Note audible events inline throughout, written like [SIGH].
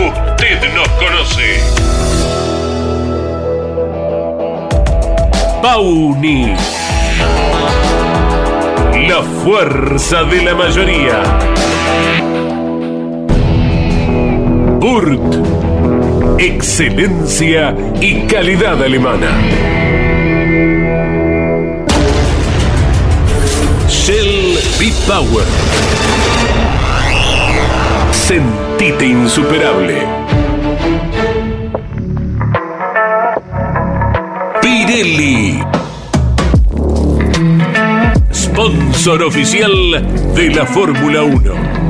Usted nos conoce. Pauni. La fuerza de la mayoría. Burt. Excelencia y calidad alemana. Shell B-Power. Sentite insuperable. Pirelli. Sponsor oficial de la Fórmula 1.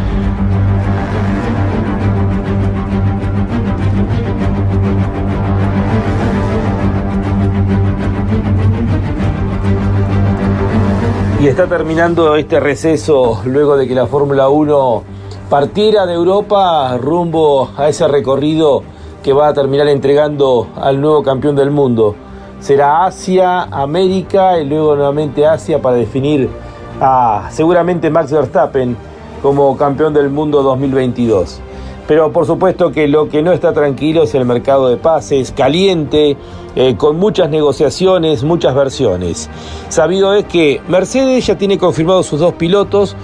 Y está terminando este receso luego de que la Fórmula 1 partiera de Europa rumbo a ese recorrido que va a terminar entregando al nuevo campeón del mundo. Será Asia, América y luego nuevamente Asia para definir a seguramente Max Verstappen como campeón del mundo 2022. Pero por supuesto que lo que no está tranquilo es el mercado de pases, caliente, eh, con muchas negociaciones, muchas versiones. Sabido es que Mercedes ya tiene confirmados sus dos pilotos,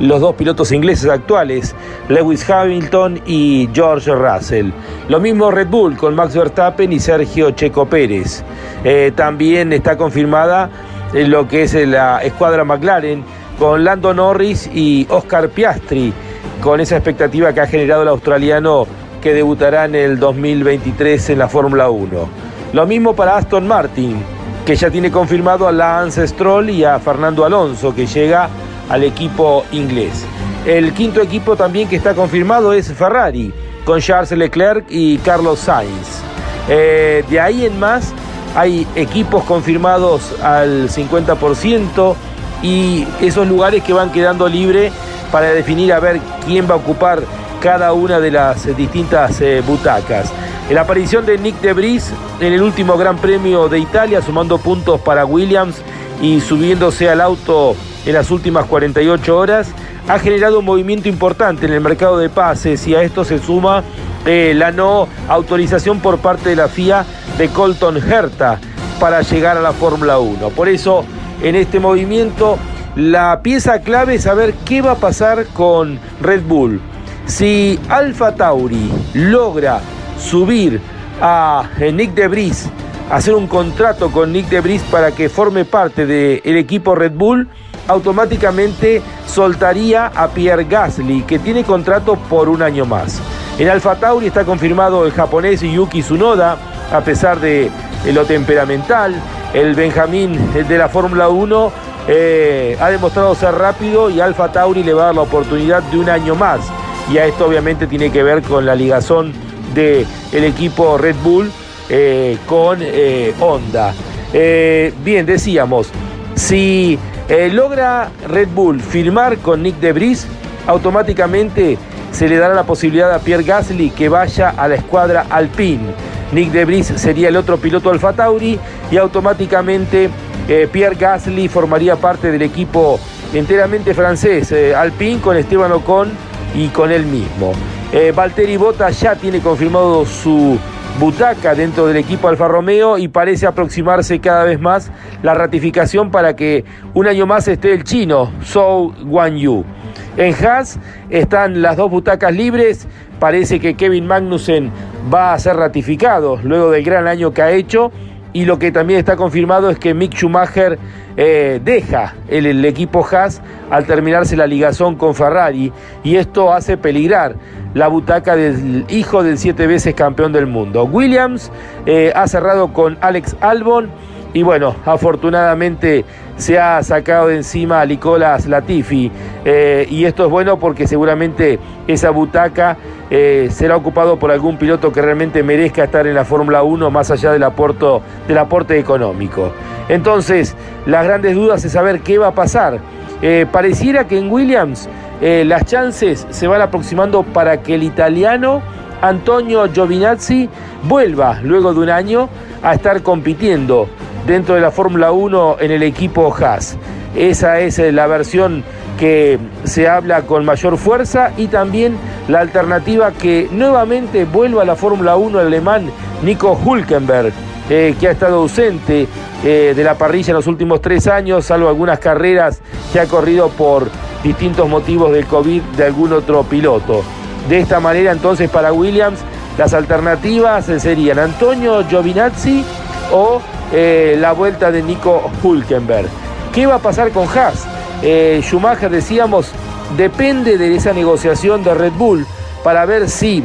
los dos pilotos ingleses actuales, Lewis Hamilton y George Russell. Lo mismo Red Bull con Max Verstappen y Sergio Checo Pérez. Eh, también está confirmada eh, lo que es la escuadra McLaren con Lando Norris y Oscar Piastri con esa expectativa que ha generado el australiano que debutará en el 2023 en la Fórmula 1. Lo mismo para Aston Martin, que ya tiene confirmado a Lance Stroll y a Fernando Alonso, que llega al equipo inglés. El quinto equipo también que está confirmado es Ferrari, con Charles Leclerc y Carlos Sainz. Eh, de ahí en más hay equipos confirmados al 50% y esos lugares que van quedando libres para definir a ver quién va a ocupar cada una de las distintas eh, butacas. La aparición de Nick de Vries en el último Gran Premio de Italia, sumando puntos para Williams y subiéndose al auto en las últimas 48 horas, ha generado un movimiento importante en el mercado de pases y a esto se suma eh, la no autorización por parte de la FIA de Colton Herta para llegar a la Fórmula 1. Por eso, en este movimiento la pieza clave es saber qué va a pasar con Red Bull. Si Alfa Tauri logra subir a Nick de Vries, hacer un contrato con Nick de Vries para que forme parte del equipo Red Bull, automáticamente soltaría a Pierre Gasly, que tiene contrato por un año más. En Alfa Tauri está confirmado el japonés Yuki Tsunoda, a pesar de lo temperamental. El Benjamín de la Fórmula 1 eh, ha demostrado ser rápido y Alfa Tauri le va a dar la oportunidad de un año más. Y a esto obviamente tiene que ver con la ligazón del equipo Red Bull eh, con eh, Honda. bien, decíamos, si logra Red Bull firmar con Nick de Debris, automáticamente se le dará la posibilidad a Pierre Gasly que vaya a la escuadra Alpine. Nick de Debris sería el otro piloto Alfa Tauri y automáticamente eh, Pierre Gasly formaría parte del equipo enteramente francés, eh, Alpine, con Esteban Ocon y con él mismo. Eh, Valtteri Bota ya tiene confirmado su butaca dentro del equipo Alfa Romeo y parece aproximarse cada vez más la ratificación para que un año más esté el chino, Zhou Guanyu. En Haas están las dos butacas libres. Parece que Kevin Magnussen va a ser ratificado luego del gran año que ha hecho y lo que también está confirmado es que Mick Schumacher eh, deja el, equipo Haas al terminarse la ligazón con Ferrari y esto hace peligrar la butaca del hijo del siete veces campeón del mundo. Williams eh, ha cerrado con Alex Albon y bueno, afortunadamente se ha sacado de encima a Nicolas Latifi. Eh, y esto es bueno porque seguramente esa butaca eh, será ocupado por algún piloto que realmente merezca estar en la Fórmula 1 más allá del aporte, del aporte económico. Entonces, las grandes dudas es saber qué va a pasar. Eh, pareciera que en Williams las chances se van aproximando para que el italiano Antonio Giovinazzi vuelva luego de un año a estar compitiendo dentro de la Fórmula 1 en el equipo Haas. Esa es eh, la versión que se habla con mayor fuerza y también la alternativa que nuevamente vuelva a la Fórmula 1 el alemán Nico Hulkenberg, eh, que ha estado ausente eh, de la parrilla en los últimos tres años, salvo algunas carreras que ha corrido por distintos motivos del COVID de algún otro piloto. De esta manera entonces para Williams las alternativas serían Antonio Giovinazzi o eh, la vuelta de Nico Hulkenberg. ¿Qué va a pasar con Haas? Eh, Schumacher, decíamos, depende de esa negociación de Red Bull para ver si,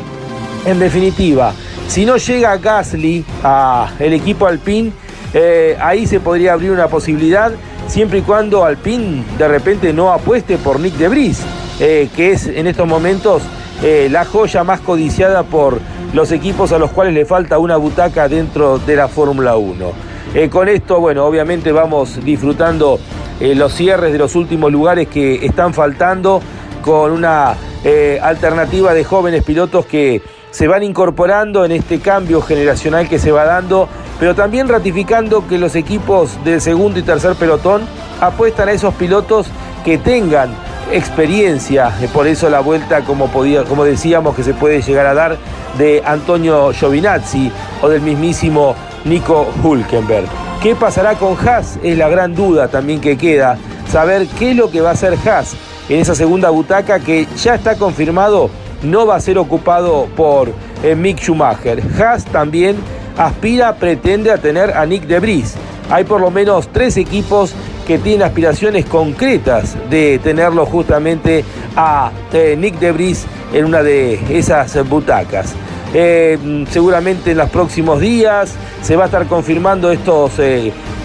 en definitiva, si no llega Gasly a el equipo Alpine, eh, ahí se podría abrir una posibilidad, siempre y cuando Alpine de repente no apueste por Nick de Vries, que es en estos momentos la joya más codiciada por los equipos a los cuales le falta una butaca dentro de la Fórmula 1. Eh, con esto, bueno, obviamente vamos disfrutando eh, los cierres de los últimos lugares que están faltando con una eh, alternativa de jóvenes pilotos que se van incorporando en este cambio generacional que se va dando, pero también ratificando que los equipos del segundo y tercer pelotón apuestan a esos pilotos que tengan experiencia, por eso la vuelta, como, podía, como decíamos, que se puede llegar a dar de Antonio Giovinazzi o del mismísimo Nico Hulkenberg. ¿Qué pasará con Haas? Es la gran duda también que queda, saber qué es lo que va a hacer Haas en esa segunda butaca que ya está confirmado no va a ser ocupado por eh, Mick Schumacher. Haas también aspira, pretende a tener a Nick de Vries. Hay por lo menos tres equipos que tienen aspiraciones concretas de tenerlo justamente a eh, Nick de Vries en una de esas butacas. Eh, seguramente en los próximos días se va a estar confirmando estos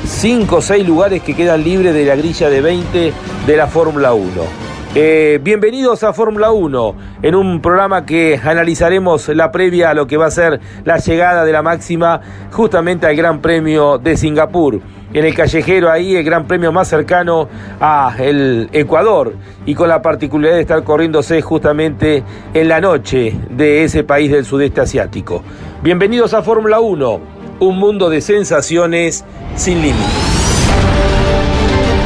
5 o 6 lugares que quedan libres de la grilla de 20 de la Fórmula 1. Eh, bienvenidos a Fórmula 1, en un programa que analizaremos la previa a lo que va a ser la llegada de la máxima justamente al Gran Premio de Singapur. En el callejero ahí, el Gran Premio más cercano a Ecuador y con la particularidad de estar corriéndose justamente en la noche de ese país del sudeste asiático. Bienvenidos a Fórmula 1, un mundo de sensaciones sin límites.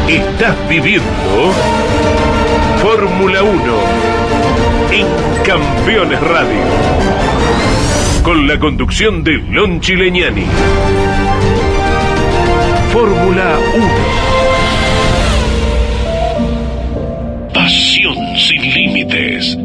Estás viviendo Fórmula 1 en Campeones Radio. Con la conducción de Lon Chileñani. Fórmula 1. Pasión sin límites.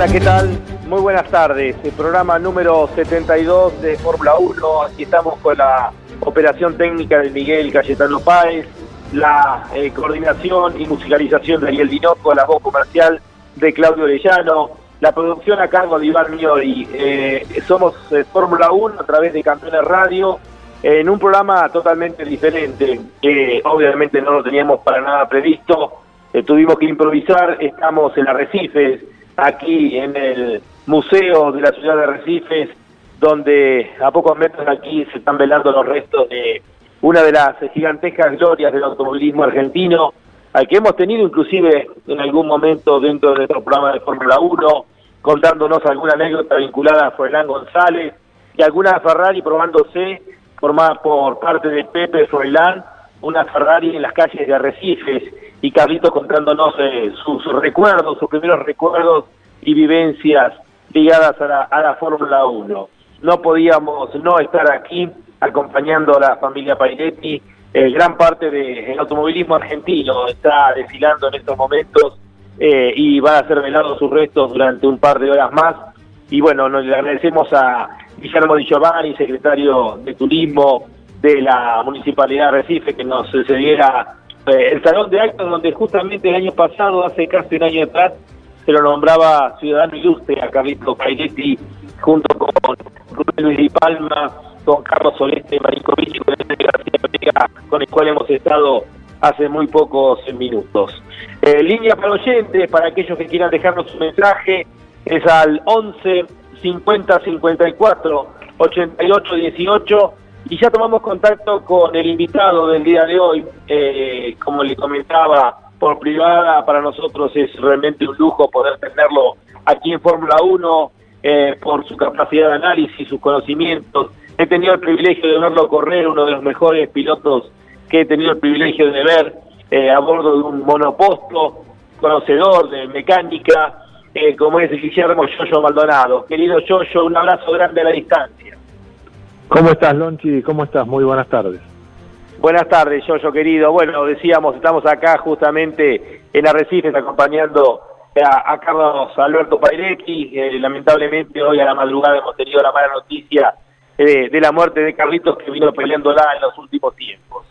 Hola, ¿qué tal? Muy buenas tardes. El programa número 72 de Fórmula 1. Aquí estamos con la operación técnica de Miguel Cayetano Páez, la eh, coordinación y musicalización de Ariel Dinoco, la voz comercial de Claudio Orellano, la producción a cargo de Iván Miori. Eh, somos eh, Fórmula 1 a través de Campeones Radio en un programa totalmente diferente, que obviamente no lo teníamos para nada previsto. tuvimos que improvisar, estamos en Arrecifes aquí en el Museo de la Ciudad de Recifes, donde a pocos metros de aquí se están velando los restos de una de las gigantescas glorias del automovilismo argentino, al que hemos tenido inclusive en algún momento dentro de nuestro programa de Fórmula 1, contándonos alguna anécdota vinculada a Froilán González y alguna Ferrari probándose formada por parte de Pepe Froilán, una Ferrari en las calles de Arrecifes y Carlitos contándonos eh, sus, recuerdos, sus primeros recuerdos y vivencias ligadas a la, a la Fórmula 1. No podíamos no estar aquí acompañando a la familia Pairetti. Eh, gran parte del automovilismo argentino está desfilando en estos momentos eh, y van a ser velados sus restos durante un par de horas más. Y bueno, nos le agradecemos a Guillermo Di Giovanni, secretario de Turismo de la Municipalidad de Recife, que nos cediera el salón de actos donde justamente el año pasado, hace casi un año atrás, se lo nombraba ciudadano ilustre a Carlito Cairetti junto con Rubén Luis Di Palma, con Carlos Soleste Marinkovic y con García con el cual hemos estado hace muy pocos minutos. Eh, línea para oyentes, para aquellos que quieran dejarnos un mensaje, es al 11 50 54 88 18 y ya tomamos contacto con el invitado del día de hoy, eh, como le comentaba por privada, para nosotros es realmente un lujo poder tenerlo aquí en Fórmula 1 eh, por su capacidad de análisis, sus conocimientos. He tenido el privilegio de verlo correr, uno de los mejores pilotos que he tenido el privilegio de ver eh, a bordo de un monoposto, conocedor de mecánica, como es Guillermo Yoyo Maldonado. Querido Yoyo, un abrazo grande a la distancia. ¿Cómo estás, Lonchi? ¿Cómo estás? Muy buenas tardes. Buenas tardes, Yoyo querido. Bueno, decíamos, estamos acá justamente en Arrecifes acompañando a, Carlos Alberto Pairetti. Eh, lamentablemente hoy a la madrugada hemos tenido la mala noticia eh, de la muerte de Carlitos que vino peleándola en los últimos tiempos.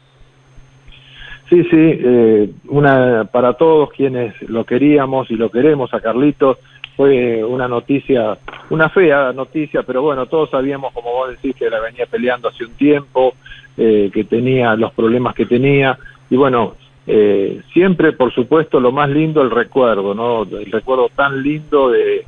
Sí, sí, eh, una para todos quienes lo queríamos y lo queremos a Carlitos, fue una noticia, una fea noticia, pero bueno, todos sabíamos, como vos decís, que la venía peleando hace un tiempo, eh, que tenía los problemas que tenía, y bueno, eh, siempre, por supuesto, lo más lindo, el recuerdo, ¿no? El recuerdo tan lindo de,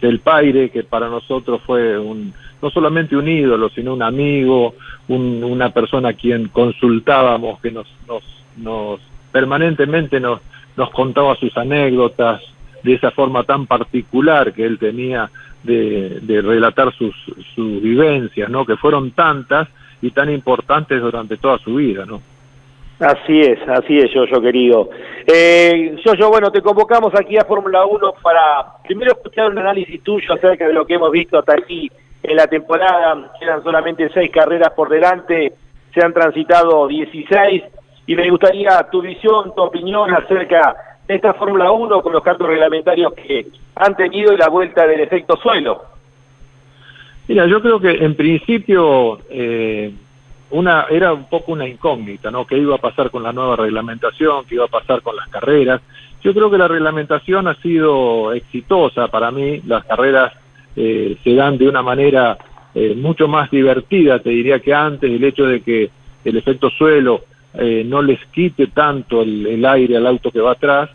del Paire, que para nosotros fue un, no solamente un ídolo, sino un amigo, una persona a quien consultábamos, que nos, nos, nos permanentemente nos, nos contaba sus anécdotas, de esa forma tan particular que él tenía de, de relatar sus, sus vivencias, ¿no? Que fueron tantas y tan importantes durante toda su vida, ¿no? Así es, así es, yo, yo querido. Eh, yo, yo, bueno, te convocamos aquí a Fórmula 1 para primero escuchar un análisis tuyo acerca de lo que hemos visto hasta aquí en la temporada. Quedan solamente seis carreras por delante, se han transitado 16 y me gustaría tu visión, tu opinión acerca esta Fórmula 1 con los cambios reglamentarios que han tenido y la vuelta del efecto suelo. Mira, yo creo que en principio eh, una era un poco una incógnita, ¿no? ¿Qué iba a pasar con la nueva reglamentación? ¿Qué iba a pasar con las carreras? Yo creo que la reglamentación ha sido exitosa para mí. Las carreras eh, se dan de una manera eh, mucho más divertida, te diría que antes, el hecho de que el efecto suelo eh, no les quite tanto el, aire al auto que va atrás,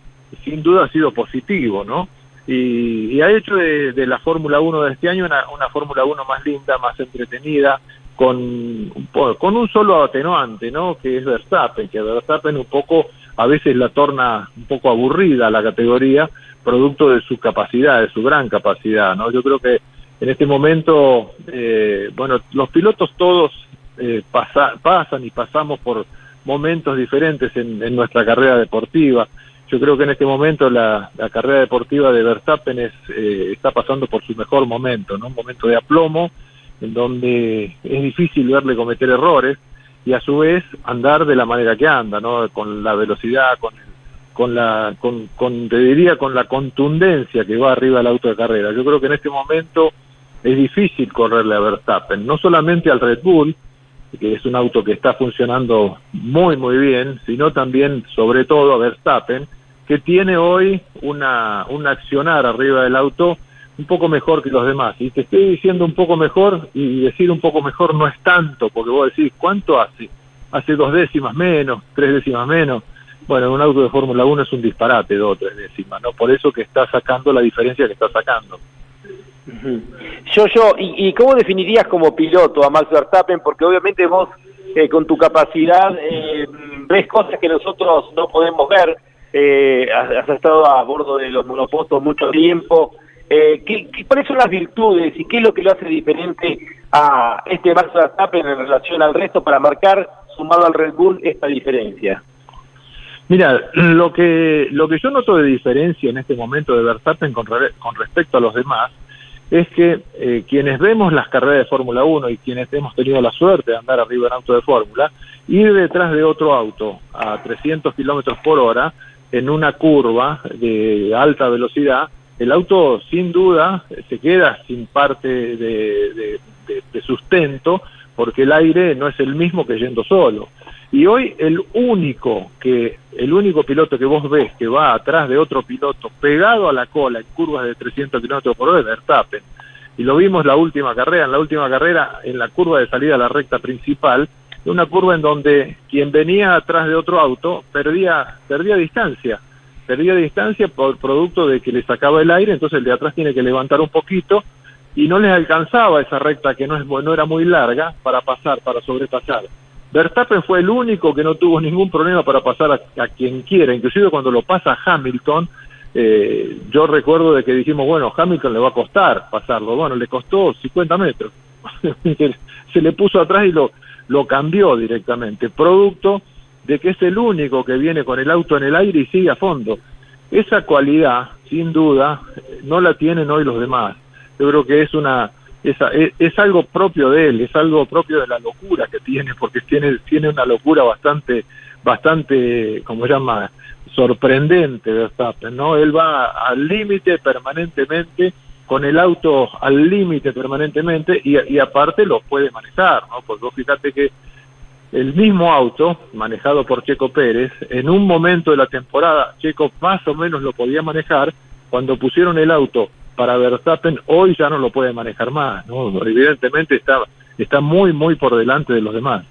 sin duda ha sido positivo, ¿no? Y, ha hecho de, la Fórmula 1 de este año una, una Fórmula 1 más linda, más entretenida, con, con un solo atenuante, ¿no? Que es Verstappen, que Verstappen un poco, a veces la torna un poco aburrida la categoría, producto de su capacidad, de su gran capacidad, ¿no? Yo creo que en este momento, eh, bueno, los pilotos todos eh, pasan y pasamos por momentos diferentes en, nuestra carrera deportiva. Yo creo que en este momento la, carrera deportiva de Verstappen es, eh, está pasando por su mejor momento, ¿no? Un momento de aplomo, en donde es difícil verle cometer errores y a su vez andar de la manera que anda, ¿no? Con la velocidad, con con la con, con te diría con la contundencia que va arriba del auto de carrera. Yo creo que en este momento es difícil correrle a Verstappen, no solamente al Red Bull, que es un auto que está funcionando muy muy bien, sino también sobre todo a Verstappen, que tiene hoy una un accionar arriba del auto un poco mejor que los demás. Y te estoy diciendo un poco mejor, y decir un poco mejor no es tanto, porque vos decís, ¿cuánto hace? Hace dos décimas menos, tres décimas menos. Bueno, un auto de Fórmula 1 es un disparate, dos o tres décimas, ¿no? Por eso que está sacando la diferencia que está sacando. Yo, yo, ¿y, cómo definirías como piloto a Max Verstappen? Porque obviamente vos, eh, con tu capacidad, eh, ves cosas que nosotros no podemos ver. Eh, has, estado a bordo de los monopostos mucho tiempo. Eh, ¿qué, cuáles son las virtudes y qué es lo que lo hace diferente a este Max Verstappen en relación al resto para marcar, sumado al Red Bull, esta diferencia? Mira, lo que, lo que yo noto de diferencia en este momento de Verstappen con, con respecto a los demás es que eh, quienes vemos las carreras de Fórmula 1 y quienes hemos tenido la suerte de andar arriba en auto de Fórmula, ir detrás de otro auto a 300 kilómetros por hora en una curva de alta velocidad el auto sin duda se queda sin parte de, sustento porque el aire no es el mismo que yendo solo. Y hoy el único que el único piloto que vos ves que va atrás de otro piloto pegado a la cola en curvas de 300 kilómetros por hora es Verstappen. Y lo vimos la última carrera, en la última carrera, en la curva de salida a la recta principal, una curva en donde quien venía atrás de otro auto perdía, perdía distancia. Perdía distancia por producto de que le sacaba el aire, entonces el de atrás tiene que levantar un poquito y no les alcanzaba esa recta que no, es, no era muy larga para pasar, para sobrepasar. Verstappen fue el único que no tuvo ningún problema para pasar a, quien quiera, inclusive cuando lo pasa Hamilton, eh, yo recuerdo de que dijimos, bueno, Hamilton le va a costar pasarlo, bueno, le costó 50 metros, [LAUGHS] se le puso atrás y lo, lo cambió directamente, producto de que es el único que viene con el auto en el aire y sigue a fondo. Esa cualidad sin duda, no la tienen hoy los demás. Yo creo que es una es, es, algo propio de él, es algo propio de la locura que tiene, porque tiene, tiene una locura bastante, bastante, como se llama, sorprendente Verstappen, ¿no? Él va al límite permanentemente, con el auto al límite permanentemente y, aparte lo puede manejar, ¿no? Porque vos fíjate que el mismo auto, manejado por Checo Pérez, en un momento de la temporada, Checo más o menos lo podía manejar, cuando pusieron el auto para Verstappen, hoy ya no lo puede manejar más, ¿no? Evidentemente está, está muy, muy por delante de los demás.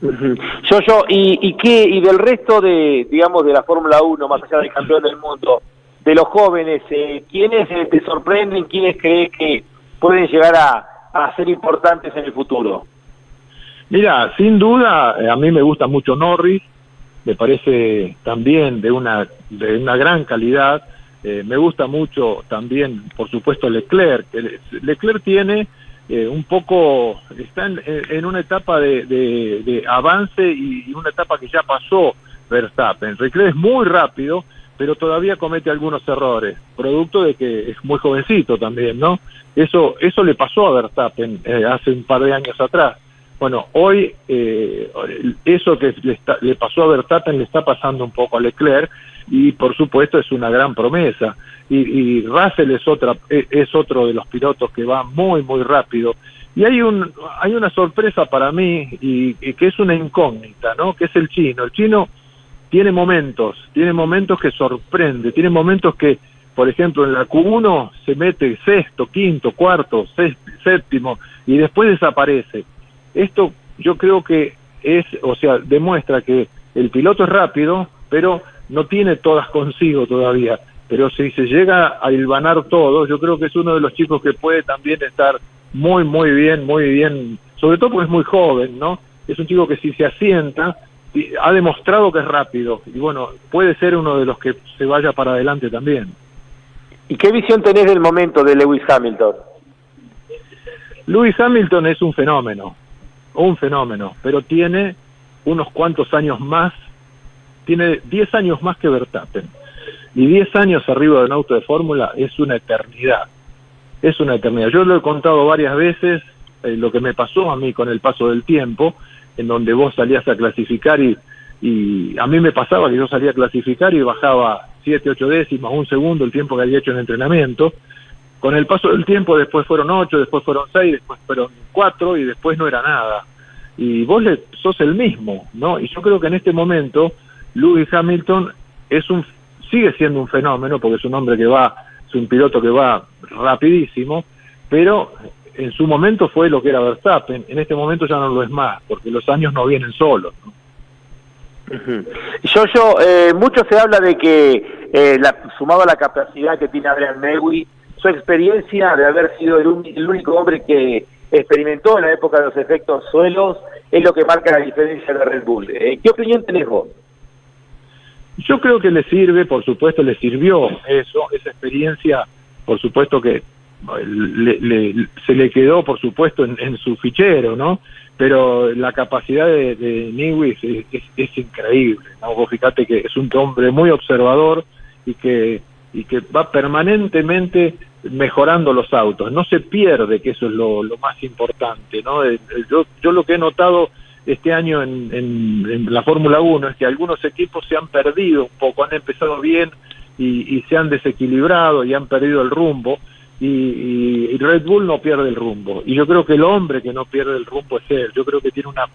Yo, yo, ¿y, y qué, y del resto de, digamos, de la Fórmula 1, más allá del campeón del mundo, de los jóvenes, eh, ¿quiénes eh, te sorprenden, quiénes crees que pueden llegar a, a ser importantes en el futuro? Mira, sin duda, eh, a mí me gusta mucho Norris, me parece también de una, de una gran calidad, eh, me gusta mucho también, por supuesto, Leclerc. Leclerc tiene eh, un poco, está en, una etapa de, de, avance y, una etapa que ya pasó Verstappen. Leclerc es muy rápido, pero todavía comete algunos errores, producto de que es muy jovencito también, ¿no? Eso, eso le pasó a Verstappen eh, hace un par de años atrás. Bueno, hoy eso que le, le pasó a Verstappen le está pasando un poco a Leclerc y por supuesto es una gran promesa. Y, Russell es, otra, e, es otro de los pilotos que va muy, muy rápido. Y hay, un, hay una sorpresa para mí y, que es una incógnita, ¿no? Que es el chino. El chino tiene momentos, tiene momentos que sorprende, tiene momentos que, por ejemplo, en la Q1 se mete sexto, quinto, cuarto, séptimo y después desaparece. Esto yo creo que es, o sea, demuestra que el piloto es rápido, pero no tiene todas consigo todavía, pero si se llega a hilvanar todo, yo creo que es uno de los chicos que puede también estar muy, muy bien, muy bien, sobre todo porque es muy joven, ¿no? Es un chico que si se asienta, ha demostrado que es rápido y bueno, puede ser uno de los que se vaya para adelante también. ¿Y qué visión tenés del momento de Lewis Hamilton? Lewis Hamilton es un fenómeno, un fenómeno, pero tiene unos cuantos años más tiene 10 años más que Verstappen. Y 10 años arriba de un auto de fórmula es una eternidad. Es una eternidad. Yo lo he contado varias veces, eh, lo que me pasó a mí con el paso del tiempo, en donde vos salías a clasificar y, y a mí me pasaba que yo salía a clasificar y bajaba 7, 8 décimas, un segundo el tiempo que había hecho en entrenamiento. Con el paso del tiempo después fueron 8, después fueron 6, después fueron 4 y después no era nada. Y vos le, sos el mismo, ¿no? Y yo creo que en este momento Lewis Hamilton es un sigue siendo un fenómeno porque es un hombre que va, es un piloto que va rapidísimo, pero en su momento fue lo que era Verstappen, en este momento ya no lo es más, porque los años no vienen solos. Yo, yo, eh, mucho se habla de que, eh, la, sumado a la capacidad que tiene Adrian Newey, su experiencia de haber sido el, el, único hombre que experimentó en la época de los efectos suelos, es lo que marca la diferencia de Red Bull. Eh, ¿Qué opinión tenés vos? Yo creo que le sirve, por supuesto, le sirvió eso, esa experiencia, por supuesto que se le quedó, por supuesto, en, su fichero, ¿no? Pero la capacidad de, de es, increíble, ¿no? Vos fíjate que es un hombre muy observador y que, y que va permanentemente mejorando los autos. No se pierde, que eso es lo, más importante, ¿no? Yo, yo lo que he notado este año en, en, la Fórmula 1 es que algunos equipos se han perdido un poco, han empezado bien y, se han desequilibrado y han perdido el rumbo y, Red Bull no pierde el rumbo y yo creo que el hombre que no pierde el rumbo es él, yo creo que tiene una,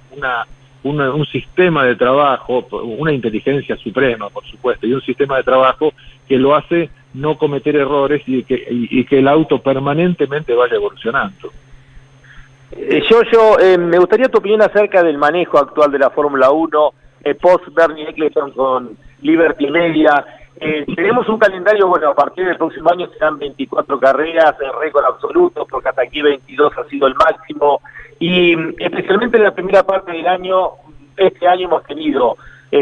una, un sistema de trabajo, una inteligencia suprema por supuesto y un sistema de trabajo que lo hace no cometer errores y que, y el auto permanentemente vaya evolucionando. Eh, yo, yo eh, me gustaría tu opinión acerca del manejo actual de la Fórmula 1, eh, post Bernie Eccleston con Liberty Media. Tenemos un calendario, bueno, a partir del próximo año serán 24 carreras, el récord absoluto, porque hasta aquí 22 ha sido el máximo. Y especialmente en la primera parte del año, este año hemos tenido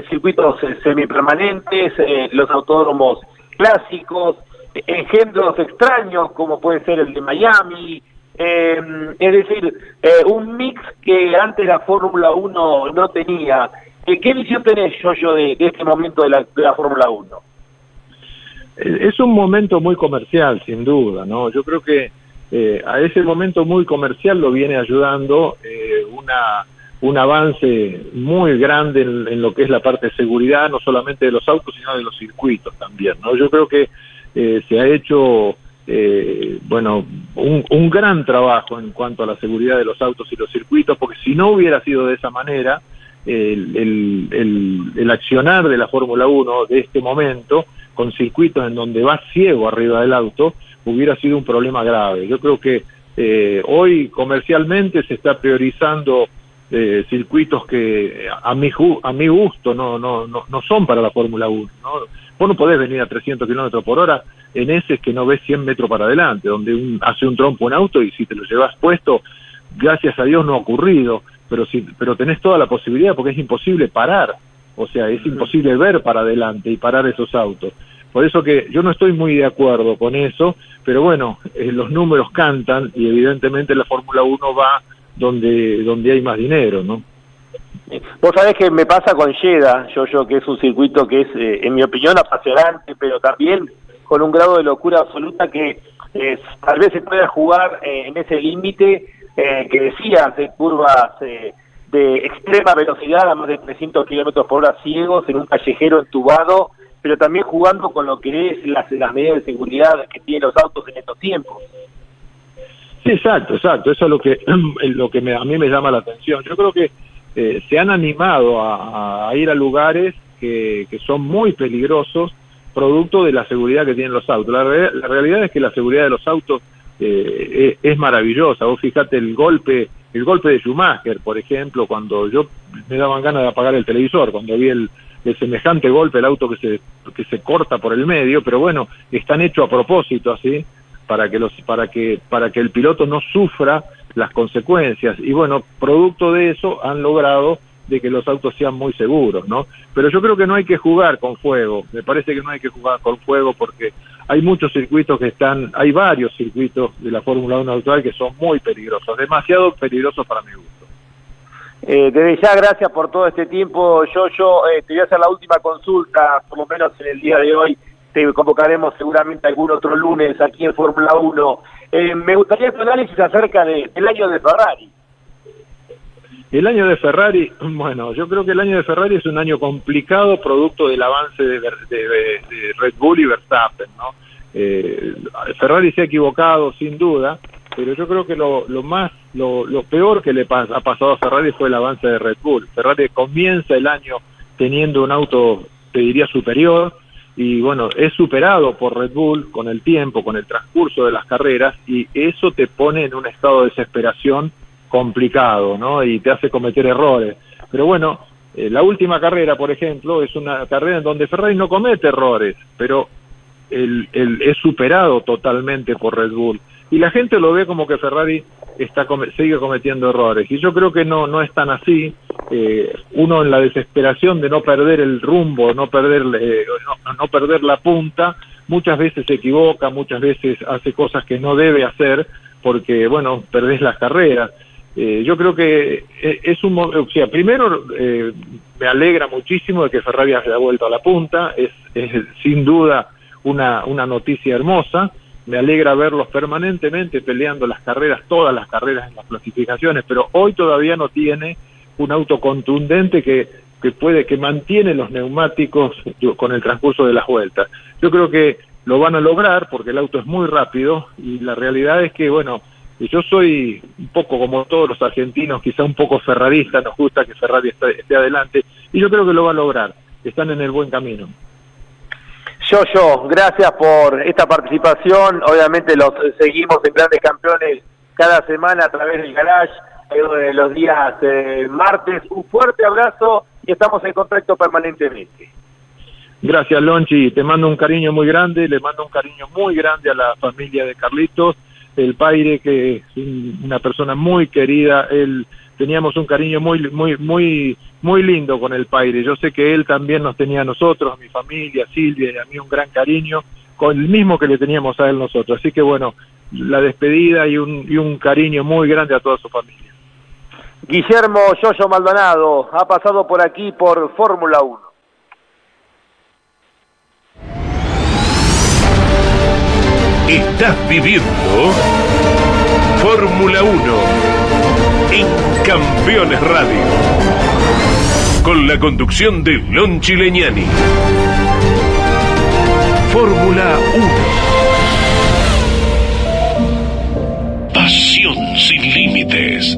circuitos semipermanentes, los autódromos clásicos, engendros extraños como puede ser el de Miami, eh, es decir, eh, un mix que antes la Fórmula 1 no tenía. Eh, ¿Qué visión tenés, yo, yo de, este momento de la, Fórmula 1? Es un momento muy comercial, sin duda, ¿no? Yo creo que eh, a ese momento muy comercial lo viene ayudando eh, una, un avance muy grande en, lo que es la parte de seguridad, no solamente de los autos, sino de los circuitos también, ¿no? Yo creo que eh, se ha hecho, bueno, un, un gran trabajo en cuanto a la seguridad de los autos y los circuitos, porque si no hubiera sido de esa manera, el, el, el, accionar de la Fórmula 1 de este momento, con circuitos en donde va ciego arriba del auto, hubiera sido un problema grave. Yo creo que eh, hoy comercialmente se está priorizando eh, circuitos que a mi, a mi gusto no, no, no, no son para la Fórmula 1. ¿no? Vos no podés venir a 300 kilómetros por hora en ese que no ves 100 metros para adelante, donde un, hace un trompo en auto y si te lo llevas puesto, gracias a Dios no ha ocurrido, pero, si, pero tenés toda la posibilidad porque es imposible parar. O sea, es imposible ver para adelante y parar esos autos. Por eso que yo no estoy muy de acuerdo con eso, pero bueno, eh, los números cantan y evidentemente la Fórmula 1 va donde, donde hay más dinero, ¿no? Vos sabés que me pasa con Jeddah, yo, yo que es un circuito que es, eh, en mi opinión, apasionante, pero también con un grado de locura absoluta que eh, tal vez se pueda jugar en ese límite que decías de curvas de extrema velocidad a más de 300 kilómetros por hora ciegos en un callejero entubado pero también jugando con lo que es las, las medidas de seguridad que tienen los autos en estos tiempos. Exacto, exacto. Eso es lo que, [CLEARS THROAT] lo que a mí me llama la atención. Yo creo que eh, se han animado a, ir a lugares que, que, son muy peligrosos producto de la seguridad que tienen los autos. La, la realidad es que la seguridad de los autos eh, es, es, maravillosa. Vos fijate el golpe, el golpe de Schumacher, por ejemplo, cuando yo me daban ganas de apagar el televisor, cuando vi el, semejante golpe el auto que se, que se corta por el medio, pero bueno, están hechos a propósito así, para que, los, para, que, para que el piloto no sufra las consecuencias. Y bueno, producto de eso han logrado de que los autos sean muy seguros, ¿no? Pero yo creo que no hay que jugar con fuego, me parece que no hay que jugar con fuego porque hay muchos circuitos que están, hay varios circuitos de la Fórmula 1 actual que son muy peligrosos, demasiado peligrosos para mi gusto. Eh, desde ya, gracias por todo este tiempo. Yo, yo eh, te voy a hacer la última consulta, por lo menos en el día de hoy. Te convocaremos seguramente algún otro lunes aquí en Fórmula 1. Eh, me gustaría tu análisis acerca de, del año de Ferrari. El año de Ferrari, [CLEARS THROAT] bueno, yo creo que el año de Ferrari es un año complicado producto del avance de, de Red Bull y Verstappen, ¿no? Eh, Ferrari se ha equivocado, sin duda, pero yo creo que lo, lo más, lo, lo peor que le ha pasado a Ferrari fue el avance de Red Bull. Ferrari comienza el año teniendo un auto, te diría, superior, y bueno, es superado por Red Bull con el tiempo, con el transcurso de las carreras, y eso te pone en un estado de desesperación complicado, ¿no? Y te hace cometer errores. Pero bueno, eh, la última carrera, por ejemplo, es una carrera en donde Ferrari no comete errores, pero el, es superado totalmente por Red Bull y la gente lo ve como que Ferrari está sigue cometiendo errores y yo creo que no no es tan así eh, uno en la desesperación de no perder el rumbo no perder eh, no, no, perder la punta muchas veces se equivoca muchas veces hace cosas que no debe hacer porque bueno perdés las carreras eh, yo creo que eh, es un o sea primero eh, me alegra muchísimo de que Ferrari haya vuelto a la punta es, es sin duda una una noticia hermosa me alegra verlos permanentemente peleando las carreras, todas las carreras en las clasificaciones, pero hoy todavía no tiene un auto contundente que, que puede, que mantiene los neumáticos con el transcurso de las vueltas. Yo creo que lo van a lograr porque el auto es muy rápido y la realidad es que, bueno, yo soy un poco como todos los argentinos, quizá un poco ferrarista, nos gusta que Ferrari esté adelante y yo creo que lo va a lograr, están en el buen camino. Yo, yo, gracias por esta participación. Obviamente los seguimos en Grandes Campeones cada semana a través del garage, eh, los días eh, martes. Un fuerte abrazo y estamos en contacto permanentemente. Gracias, Lonchi. Te mando un cariño muy grande, le mando un cariño muy grande a la familia de Carlitos, el Paire, que es una persona muy querida. Él teníamos un cariño muy, muy, muy, muy lindo con el Paire. Yo sé que él también nos tenía a nosotros, a mi familia, a Silvia y a mí un gran cariño, con el mismo que le teníamos a él nosotros. Así que bueno, la despedida y un, y un cariño muy grande a toda su familia. Guillermo Yoyo Maldonado ha pasado por aquí por Fórmula 1. Estás viviendo Fórmula 1 en Campeones Radio. Con la conducción de Lon Chileñani. Fórmula 1. Pasión sin límites.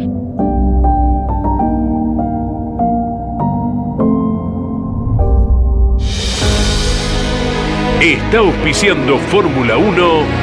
Está auspiciando Fórmula 1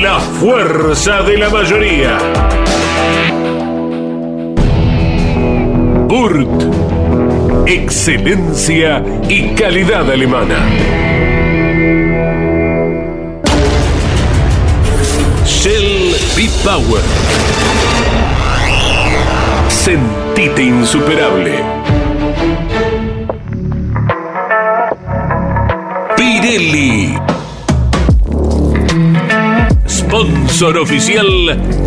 La fuerza de la mayoría. Burt. Excelencia y calidad alemana. Shell B-Power. Sentite insuperable. Sponsor oficial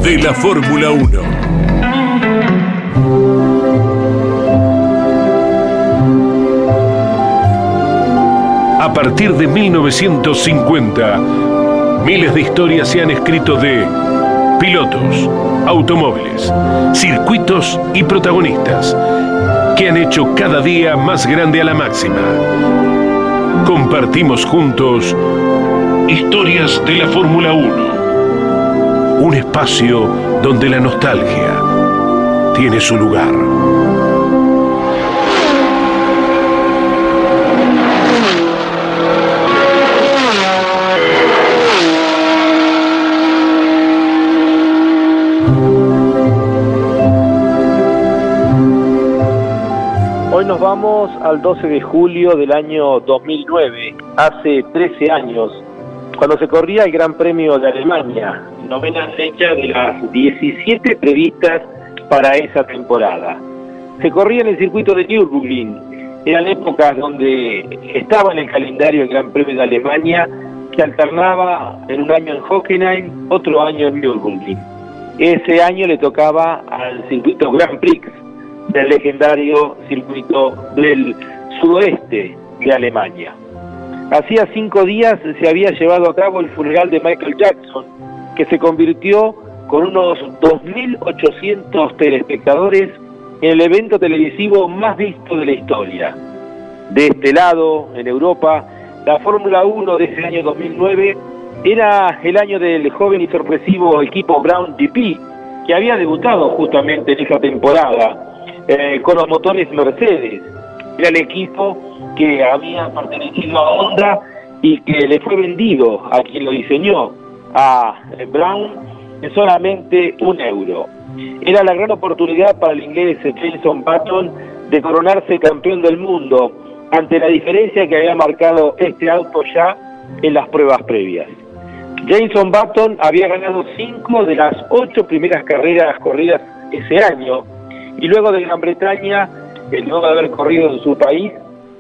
de la Fórmula 1. A partir de 1950, miles de historias se han escrito de pilotos, automóviles, circuitos y protagonistas que han hecho cada día más grande a la máxima. Compartimos juntos historias de la Fórmula 1. Un espacio donde la nostalgia tiene su lugar. Nos vamos al 12 de julio del año 2009, hace 13 años, cuando se corría el Gran Premio de Alemania, novena fecha de las 17 previstas para esa temporada. Se corría en el circuito de Nürburgring, eran épocas donde estaba en el calendario el Gran Premio de Alemania, que alternaba en un año en Hockenheim, otro año en Nürburgring. Ese año le tocaba al circuito Grand Prix del legendario circuito del sudoeste de Alemania. Hacía cinco días se había llevado a cabo el funeral de Michael Jackson, que se convirtió con unos 2.800 telespectadores en el evento televisivo más visto de la historia. De este lado, en Europa, la Fórmula 1 de ese año 2009 era el año del joven y sorpresivo equipo Brown GP, que había debutado justamente en esa temporada eh, con los motores Mercedes. Era el equipo que había pertenecido a Honda y que le fue vendido a quien lo diseñó, a Brown, en solamente un euro. Era la gran oportunidad para el inglés Jenson Button de coronarse campeón del mundo ante la diferencia que había marcado este auto ya en las pruebas previas. Jameson Button había ganado cinco de las ocho primeras carreras corridas ese año y luego de Gran Bretaña, luego de haber corrido en su país,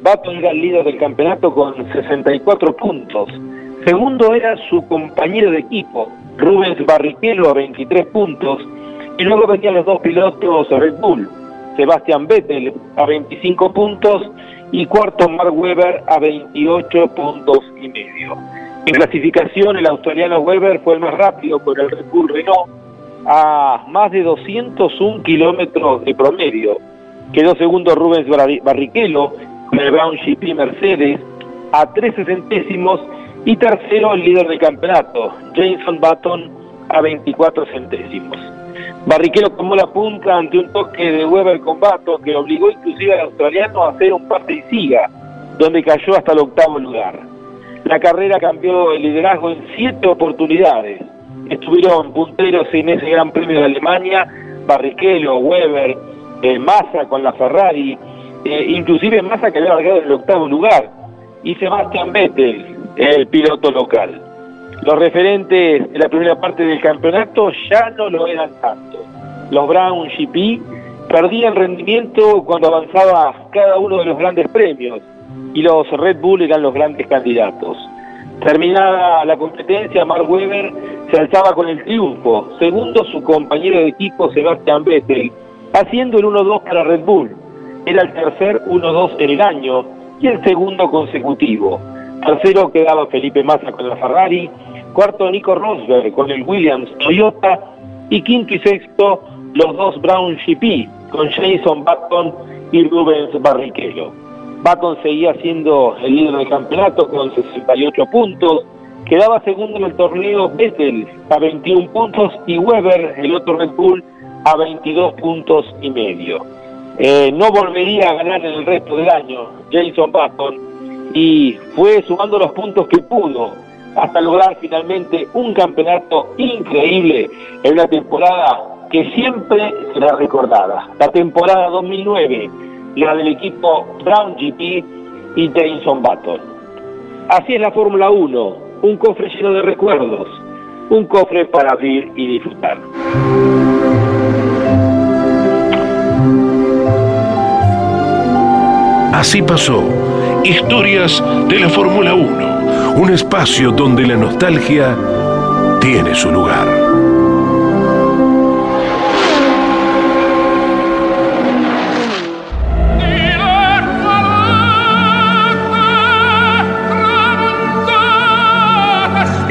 Button era el líder del campeonato con 64 puntos. Segundo era su compañero de equipo, Rubens Barrichello a 23 puntos. Y luego venían los dos pilotos Red Bull, Sebastian Vettel a 25 puntos y cuarto Mark Webber a 28 puntos y medio. En clasificación el australiano Webber fue el más rápido con el Red Bull Renault a más de 201 kilómetros de promedio. Quedó segundo Rubens Barrichello con el Brown GP Mercedes a 13 centésimos y tercero el líder del campeonato, Jameson Button, a 24 centésimos. Barrichello tomó la punta ante un toque de Weber con Button que obligó inclusive al australiano a hacer un pase y siga, donde cayó hasta el octavo lugar. La carrera cambió el liderazgo en siete oportunidades. Estuvieron punteros en ese Gran Premio de Alemania, Barrichello, Weber, eh, Massa con la Ferrari, eh, inclusive Massa que había largado en el octavo lugar, y Sebastián Vettel, el piloto local. Los referentes de la primera parte del campeonato ya no lo eran tanto. Los Brown GP perdían rendimiento cuando avanzaba cada uno de los grandes premios y los Red Bull eran los grandes candidatos. Terminada la competencia, Mark Webber se alzaba con el triunfo, segundo su compañero de equipo Sebastian Vettel, haciendo el 1-2 para Red Bull. Era el tercer 1-2 en el año y el segundo consecutivo. Tercero quedaba Felipe Massa con la Ferrari, cuarto Nico Rosberg con el Williams Toyota y quinto y sexto los dos Brown GP con Jason Button y Rubens Barrichello. Button seguía siendo el líder del campeonato con 68 puntos, quedaba segundo en el torneo Vettel a 21 puntos y Weber, el otro Red Bull, a 22 puntos y medio. Eh, no volvería a ganar en el resto del año Jason Button y fue sumando los puntos que pudo hasta lograr finalmente un campeonato increíble en una temporada que siempre será recordada. La temporada 2009, la del equipo Brown GP y Jason Button. Así es la Fórmula 1, un cofre lleno de recuerdos, un cofre para abrir y disfrutar. Así pasó. Historias de la Fórmula 1. Un espacio donde la nostalgia tiene su lugar.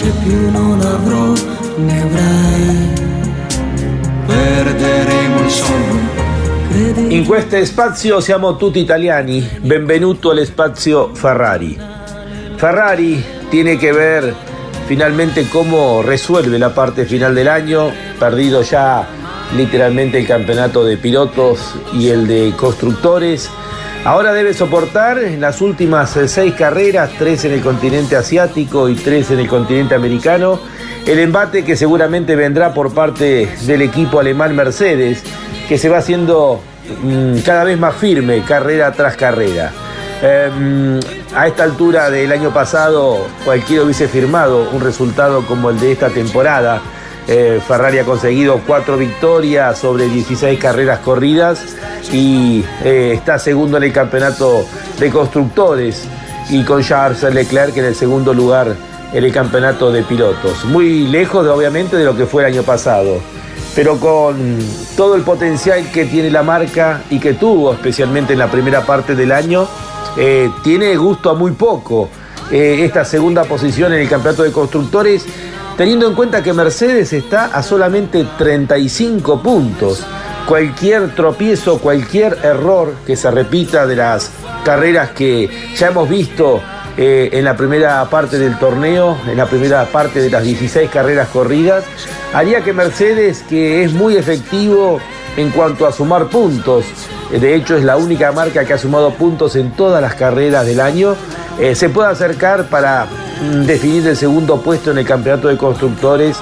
Pace più non avrò, perderemo il. In questo spazio siamo tutti italiani, benvenuto al spazio Ferrari. Ferrari tiene que ver finalmente cómo resuelve la parte final del año, perdido ya literalmente el campeonato de pilotos y el de constructores. Ahora debe soportar en las últimas eh, seis carreras, tres en el continente asiático y tres en el continente americano, el embate que seguramente vendrá por parte del equipo alemán Mercedes, que se va haciendo mm, cada vez más firme carrera tras carrera. Em, a esta altura del año pasado cualquiera hubiese firmado un resultado como el de esta temporada eh, Ferrari ha conseguido cuatro victorias sobre 16 carreras corridas y eh, está segundo en el campeonato de constructores y con Charles Leclerc en el segundo lugar en el campeonato de pilotos. Muy lejos de, obviamente de lo que fue el año pasado, pero con todo el potencial que tiene la marca y que tuvo especialmente en la primera parte del año, eh, tiene gusto a muy poco. esta segunda posición en el campeonato de constructores teniendo en cuenta que Mercedes está a solamente 35 puntos. Cualquier tropiezo, cualquier error que se repita de las carreras que ya hemos visto eh, en la primera parte del torneo, en la primera parte de las 16 carreras corridas, haría que Mercedes, que es muy efectivo en cuanto a sumar puntos, de hecho es la única marca que ha sumado puntos en todas las carreras del año, eh, se pueda acercar para Mm, definir el segundo puesto en el campeonato de constructores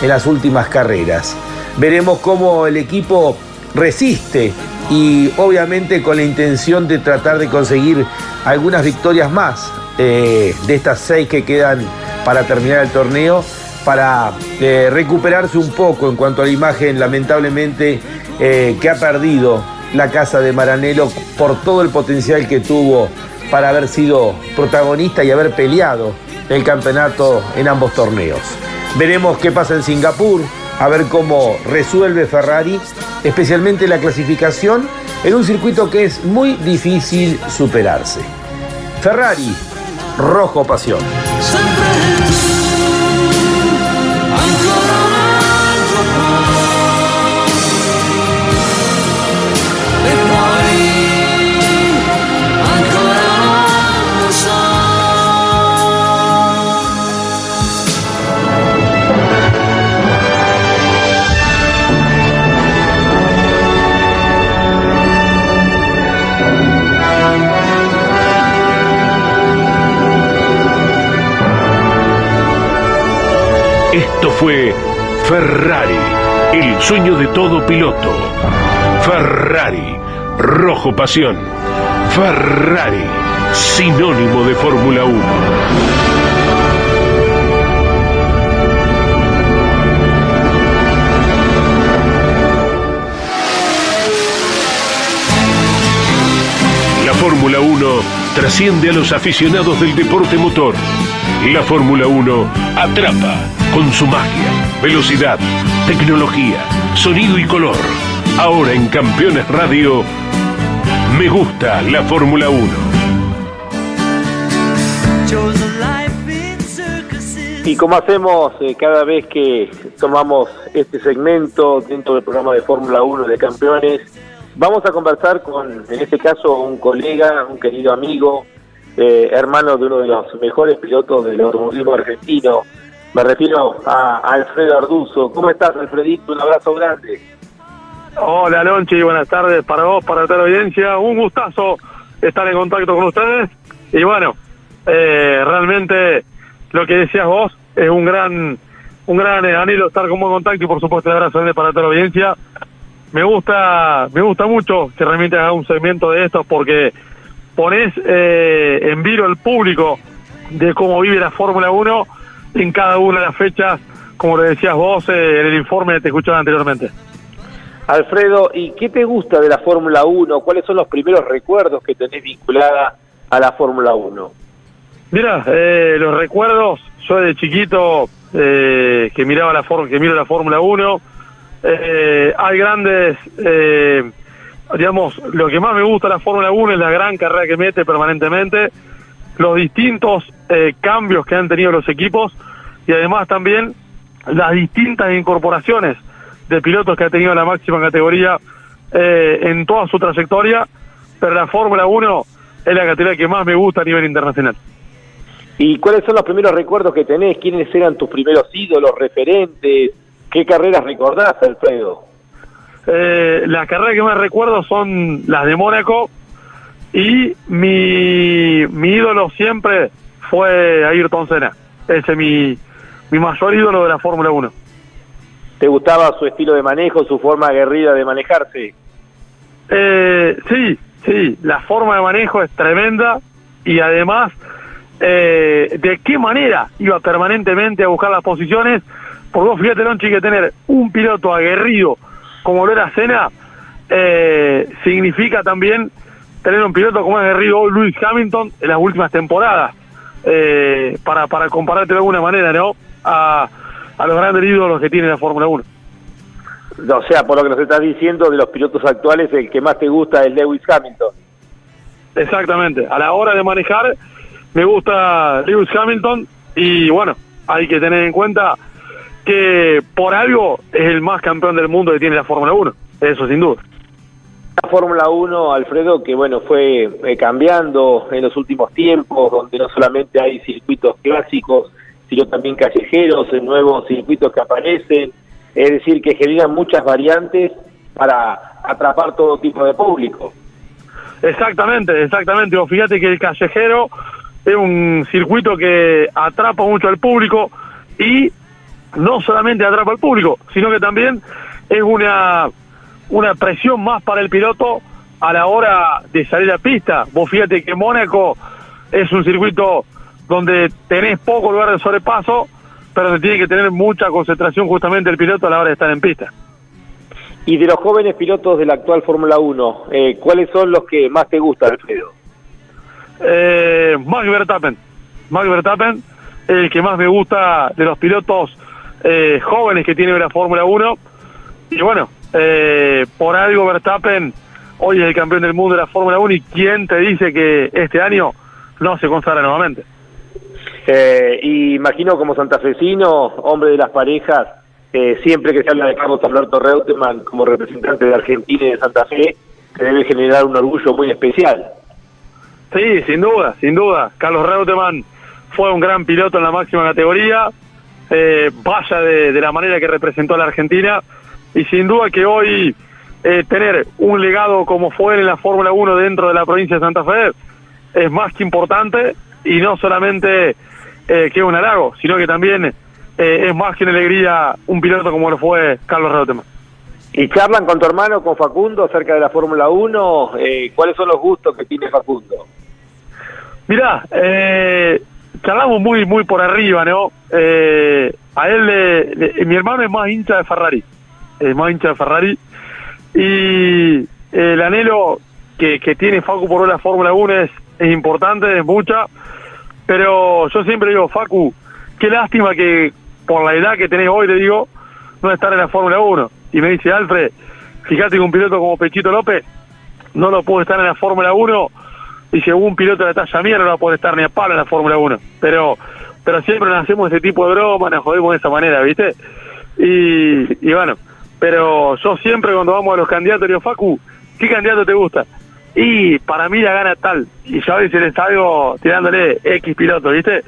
en las últimas carreras. Veremos cómo el equipo resiste y obviamente con la intención de tratar de conseguir algunas victorias más eh, de estas seis que quedan para terminar el torneo, para eh, recuperarse un poco en cuanto a la imagen lamentablemente que ha perdido la casa de Maranello por todo el potencial que tuvo para haber sido protagonista y haber peleado el campeonato en ambos torneos. Veremos qué pasa en Singapur, a ver cómo resuelve Ferrari, especialmente la clasificación en un circuito que es muy difícil superarse. Ferrari, rojo pasión. Esto fue Ferrari, el sueño de todo piloto. Ferrari, rojo pasión. Ferrari, sinónimo de Fórmula 1. La Fórmula 1 trasciende a los aficionados del deporte motor. La Fórmula 1 atrapa con su magia, velocidad, tecnología, sonido y color. Ahora en Campeones Radio, me gusta la Fórmula 1. Y como hacemos eh, cada vez que tomamos este segmento dentro del programa de Fórmula 1 de Campeones, vamos a conversar con, en este caso, un colega, un querido amigo, eh, hermano de uno de los mejores pilotos del automovilismo argentino. Me refiero a, Alfredo Arduzo. ¿Cómo estás, Alfredito? Un abrazo grande. Hola, Lonchi. Buenas tardes para vos, para toda la audiencia. Un gustazo estar en contacto con ustedes. Y bueno, eh, realmente lo que decías vos es un gran un gran anhelo estar como en contacto y por supuesto un abrazo grande para toda la audiencia. Me gusta me gusta mucho que realmente haga un segmento de estos porque pones eh, en vilo al público de cómo vive la Fórmula 1 en cada una de las fechas, como le decías vos eh, en el informe que te escuchaba anteriormente. Alfredo, ¿y qué te gusta de la Fórmula 1? ¿Cuáles son los primeros recuerdos que tenés vinculada a la Fórmula 1? Mira, eh, los recuerdos, yo de chiquito eh, que miraba la que miro la Fórmula 1, eh, hay grandes eh, digamos, lo que más me gusta de la Fórmula 1 es la gran carrera que mete permanentemente, los distintos eh, cambios que han tenido los equipos y además también las distintas incorporaciones de pilotos que ha tenido la máxima categoría eh, en toda su trayectoria, pero la Fórmula 1 es la categoría que más me gusta a nivel internacional. ¿Y cuáles son los primeros recuerdos que tenés? ¿Quiénes eran tus primeros ídolos, referentes? ¿Qué carreras recordás, Alfredo? Eh, las carreras que más recuerdo son las de Mónaco y mi, mi ídolo siempre fue Ayrton Senna. Ese es mi, mi mayor ídolo de la Fórmula 1. ¿Te gustaba su estilo de manejo, su forma aguerrida de manejarse? Eh, sí, sí, la forma de manejo es tremenda y además eh, de qué manera iba permanentemente a buscar las posiciones, por vos fíjate Lonchi que tener un piloto aguerrido como lo era Cena, eh, significa también tener un piloto como es Río Luis Hamilton en las últimas temporadas, eh, para, para compararte de alguna manera, ¿no? A, a los grandes ídolos que tiene la Fórmula 1. O sea, por lo que nos estás diciendo, de los pilotos actuales, el que más te gusta es Lewis Hamilton. Exactamente. A la hora de manejar, me gusta Lewis Hamilton y bueno, hay que tener en cuenta que por algo es el más campeón del mundo que tiene la Fórmula 1, eso sin duda. La Fórmula 1, Alfredo, que bueno, fue eh, cambiando en los últimos tiempos, donde no solamente hay circuitos clásicos, sino también callejeros, nuevos circuitos que aparecen, es decir, que generan muchas variantes para atrapar todo tipo de público. Exactamente, exactamente. O fíjate que el callejero es un circuito que atrapa mucho al público y no solamente atrapa al público, sino que también es una, una presión más para el piloto a la hora de salir a pista. Vos fíjate que Mónaco es un circuito donde tenés poco lugar de sobrepaso, pero donde tiene que tener mucha concentración justamente el piloto a la hora de estar en pista. Y de los jóvenes pilotos de la actual Fórmula 1, eh, ¿cuáles son los que más te gustan, Alfredo? Eh, Max Verstappen. Max Verstappen, el que más me gusta de los pilotos eh, jóvenes que tiene la Fórmula 1. Y bueno, eh, por algo Verstappen hoy es el campeón del mundo de la Fórmula 1 y quién te dice que este año no se consagra nuevamente. Eh, y imagino como santafesino, hombre de las parejas, eh, siempre que se habla de Carlos Alberto Reutemann como representante de Argentina y de Santa Fe, se debe generar un orgullo muy especial. Sí, sin duda, sin duda. Carlos Reutemann fue un gran piloto en la máxima categoría, eh, vaya de, de, la manera que representó a la Argentina, y sin duda que hoy eh, tener un legado como fue en la Fórmula 1 dentro de la provincia de Santa Fe es más que importante, y no solamente eh, que un halago, sino que también eh, es más que una alegría un piloto como lo fue Carlos Reutemann. ¿Y charlan con tu hermano, con Facundo, acerca de la Fórmula 1? Eh, ¿Cuáles son los gustos que tiene Facundo? Mirá, eh, charlamos muy muy por arriba, ¿no? Eh, a él, le, mi hermano es más hincha de Ferrari, es más hincha de Ferrari, y el anhelo que, que tiene Facu por la Fórmula 1 es, importante, es mucha, pero yo siempre digo, Facu, qué lástima que por la edad que tenés hoy, le digo, no estar en la Fórmula 1. Y me dice, Alfred, fíjate que un piloto como Pechito López no lo puede estar en la Fórmula 1 y si algún piloto de la talla mía no lo puede estar ni a palo en la Fórmula 1. Pero pero siempre nos hacemos ese tipo de broma, nos jodemos de esa manera, ¿viste? Y, bueno, pero yo siempre cuando vamos a los candidatos digo, Facu, ¿qué candidato te gusta? Y para mí la gana tal. Y yo a veces le salgo tirándole X piloto, ¿viste?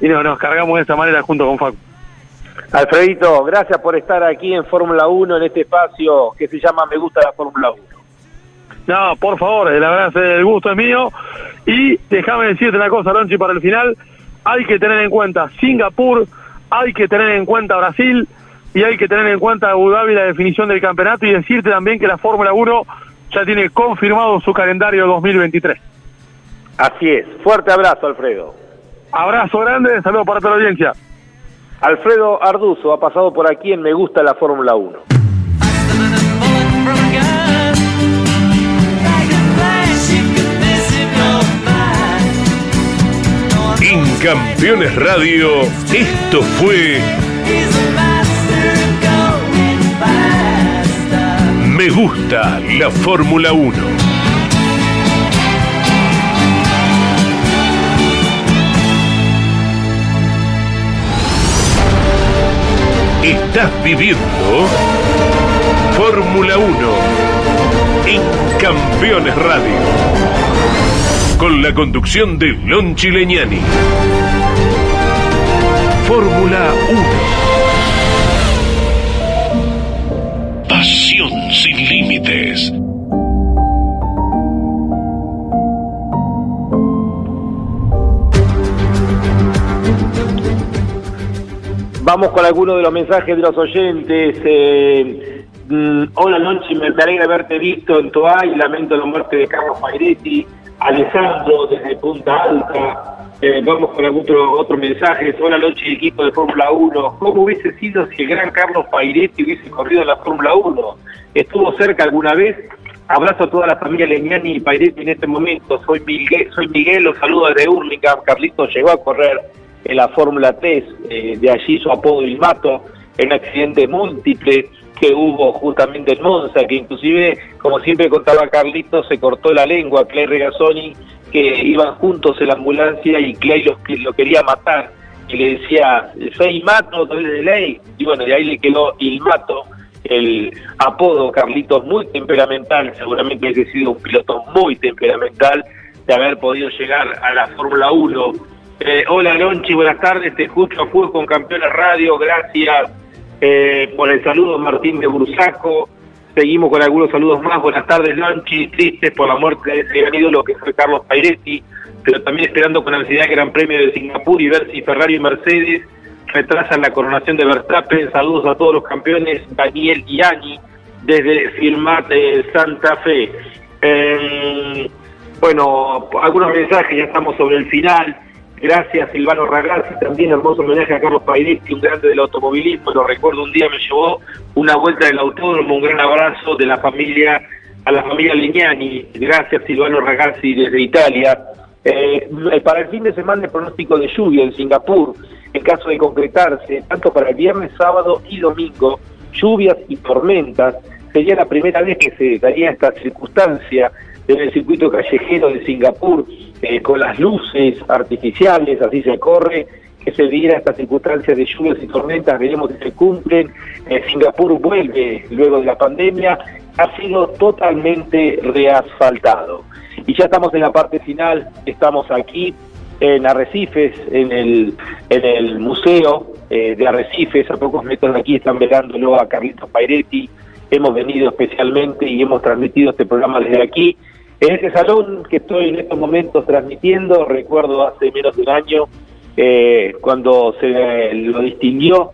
Y no, nos cargamos de esa manera junto con Facu. Alfredito, gracias por estar aquí en Fórmula 1, en este espacio que se llama Me gusta la Fórmula 1. No, por favor, la verdad el gusto es mío. Y déjame decirte una cosa, Lonchi, para el final. Hay que tener en cuenta Singapur, hay que tener en cuenta Brasil y hay que tener en cuenta Abu Dhabi la definición del campeonato y decirte también que la Fórmula 1 ya tiene confirmado su calendario 2023. Así es. Fuerte abrazo, Alfredo. Abrazo grande, saludos para toda la audiencia. Alfredo Arduzo ha pasado por aquí en Me Gusta la Fórmula 1. En Campeones Radio, esto fue Me Gusta la Fórmula 1. Estás viviendo Fórmula 1 en Campeones Radio. Con la conducción de Lon Chileñani. Fórmula 1. Pasión sin límites. Vamos con algunos de los mensajes de los oyentes. Eh, mm, hola, Lonchi, me, alegra haberte visto en Toay. Lamento la muerte de Carlos Pairetti. Alessandro, desde Punta Alta. Eh, vamos con otro, otro mensaje. Hola, Lonchi, equipo de Fórmula 1. ¿Cómo hubiese sido si el gran Carlos Pairetti hubiese corrido en la Fórmula 1? ¿Estuvo cerca alguna vez? Abrazo a toda la familia Leñani y Pairetti en este momento. Soy Miguel, soy Miguel los saludo desde Hurlingham. Carlitos llegó a correr en la Fórmula 3, eh, de allí su apodo Ilmato, en un accidente múltiple hubo justamente en Monza, que inclusive, como siempre contaba Carlitos, se cortó la lengua, Clay Regazzoni, que iban juntos en la ambulancia y Clay lo, lo quería matar, y le decía, soy Ilmato, de ley, y bueno, de ahí le quedó Ilmato, el apodo Carlitos muy temperamental, seguramente hubiese sido un piloto muy temperamental de haber podido llegar a la Fórmula 1 eh, hola Lonchi, buenas tardes, te escucho a fuego con Campeones Radio, gracias eh, por el saludo Martín de Bursaco, seguimos con algunos saludos más, buenas tardes Lonchi, tristes por la muerte de ese gran ídolo que fue Carlos Pairetti, pero también esperando con ansiedad el Gran Premio de Singapur y ver si Ferrari y Mercedes retrasan la coronación de Verstappen, saludos a todos los campeones, Daniel y Ani, desde Firmat eh, Santa Fe. Eh, bueno, algunos mensajes, ya estamos sobre el final. Gracias Silvano Ragazzi, también hermoso homenaje a Carlos Pairetti, un grande del automovilismo, lo recuerdo un día me llevó una vuelta del autódromo, un gran abrazo de la familia, a la familia Legnani, gracias Silvano Ragazzi desde Italia. Eh, para el fin de semana el pronóstico de lluvia en Singapur, en caso de concretarse, tanto para el viernes, sábado y domingo, lluvias y tormentas, sería la primera vez que se daría esta circunstancia en el circuito callejero de Singapur, eh, con las luces artificiales, así se corre, que se diera esta circunstancia de lluvias y tormentas, veremos si se cumplen. Eh, Singapur vuelve luego de la pandemia, ha sido totalmente reasfaltado. Y ya estamos en la parte final, estamos aquí en Arrecifes, en el, en el museo eh, de Arrecifes, a pocos metros de aquí están velándolo a Carlitos Pairetti, hemos venido especialmente y hemos transmitido este programa desde aquí. En este salón que estoy en estos momentos transmitiendo, recuerdo hace menos de un año, eh, cuando se lo distinguió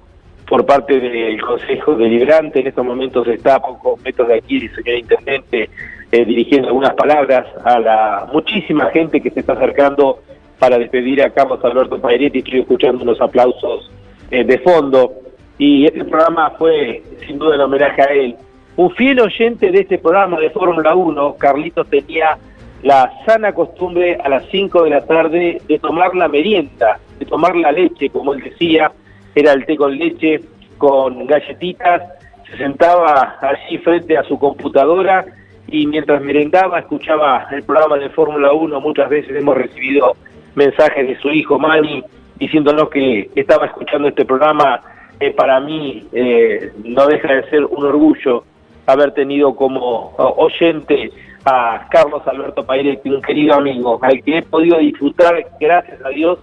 por parte del Consejo Deliberante, en estos momentos está a pocos metros de aquí el señor Intendente eh, dirigiendo algunas palabras a la muchísima gente que se está acercando para despedir a Carlos Alberto Pairetti, estoy escuchando unos aplausos eh, de fondo, y este programa fue sin duda el homenaje a él. Un fiel oyente de este programa de Fórmula 1, Carlitos tenía la sana costumbre a las 5 de la tarde de tomar la merienda, de tomar la leche, como él decía, era el té con leche, con galletitas, se sentaba allí frente a su computadora y mientras merendaba escuchaba el programa de Fórmula 1, muchas veces hemos recibido mensajes de su hijo Manny diciéndonos que estaba escuchando este programa, eh, para mí eh, no deja de ser un orgullo haber tenido como oyente a Carlos Alberto Pairetti, un querido amigo, al que he podido disfrutar, gracias a Dios,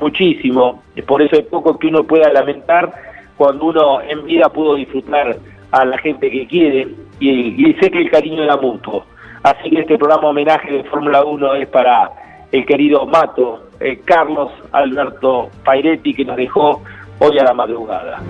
muchísimo. Por eso es poco que uno pueda lamentar cuando uno en vida pudo disfrutar a la gente que quiere y, sé que el cariño era mutuo. Así que este programa homenaje de Fórmula 1 es para el querido Mato, eh, Carlos Alberto Pairetti, que nos dejó hoy a la madrugada.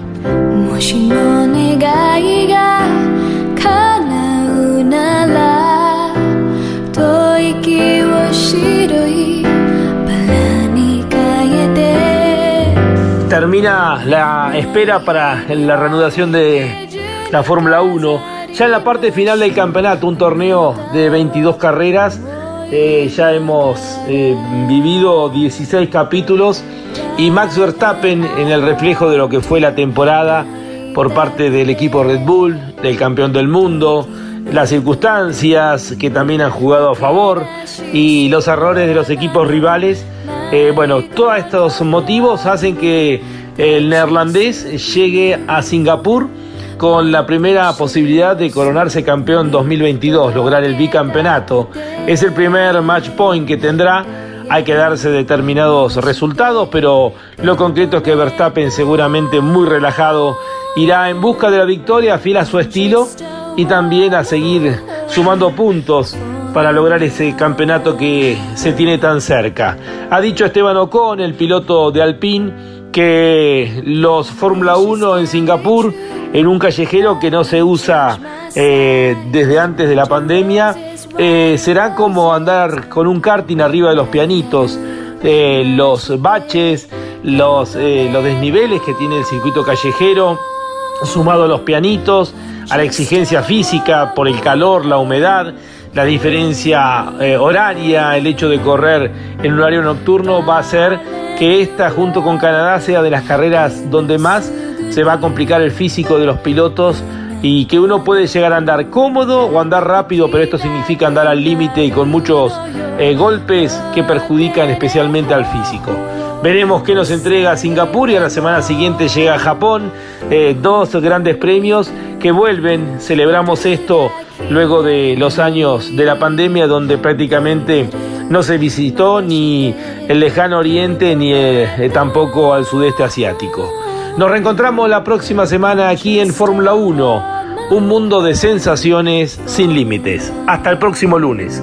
Termina la espera para la reanudación de la Fórmula 1. Ya en la parte final del campeonato, un torneo de 22 carreras, eh, ya hemos eh, vivido 16 capítulos y Max Verstappen en el reflejo de lo que fue la temporada por parte del equipo Red Bull, del campeón del mundo, las circunstancias que también han jugado a favor y los errores de los equipos rivales. Eh, bueno, todos estos motivos hacen que el neerlandés llegue a Singapur con la primera posibilidad de coronarse campeón 2022, lograr el bicampeonato. Es el primer match point que tendrá. Hay que darse determinados resultados, pero lo concreto es que Verstappen seguramente muy relajado irá en busca de la victoria, fiel a su estilo y también a seguir sumando puntos para lograr ese campeonato que se tiene tan cerca. Ha dicho Esteban Ocon, el piloto de Alpine, que los Fórmula 1 en Singapur, en un callejero que no se usa eh, desde antes de la pandemia, eh, será como andar con un karting arriba de los pianitos, eh, los baches, los, los desniveles que tiene el circuito callejero, sumado a los pianitos, a la exigencia física por el calor, la humedad, la diferencia eh, horaria, el hecho de correr en horario nocturno va a hacer que esta junto con Canadá sea de las carreras donde más se va a complicar el físico de los pilotos y que uno puede llegar a andar cómodo o andar rápido, pero esto significa andar al límite y con muchos eh, golpes que perjudican especialmente al físico. Veremos qué nos entrega Singapur y a la semana siguiente llega Japón. Eh, dos grandes premios que vuelven. Celebramos esto luego de los años de la pandemia donde prácticamente no se visitó ni el lejano oriente ni eh, tampoco al sudeste asiático. Nos reencontramos la próxima semana aquí en Fórmula 1, un mundo de sensaciones sin límites. Hasta el próximo lunes.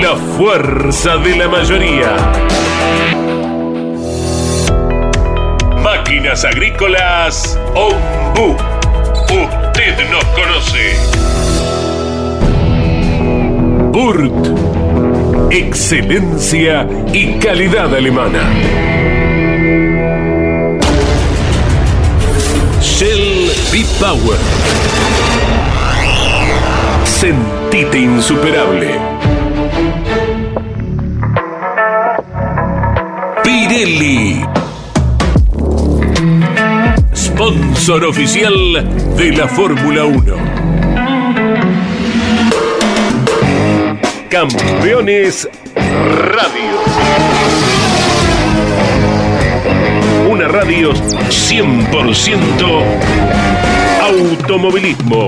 La fuerza de la mayoría. Máquinas agrícolas Ombu. Usted nos conoce. Burt. Excelencia y calidad alemana. Shell B-Power. Sentite insuperable. Pirelli. Sponsor oficial de la Fórmula 1. Campeones Radio. Una radio 100% automovilismo.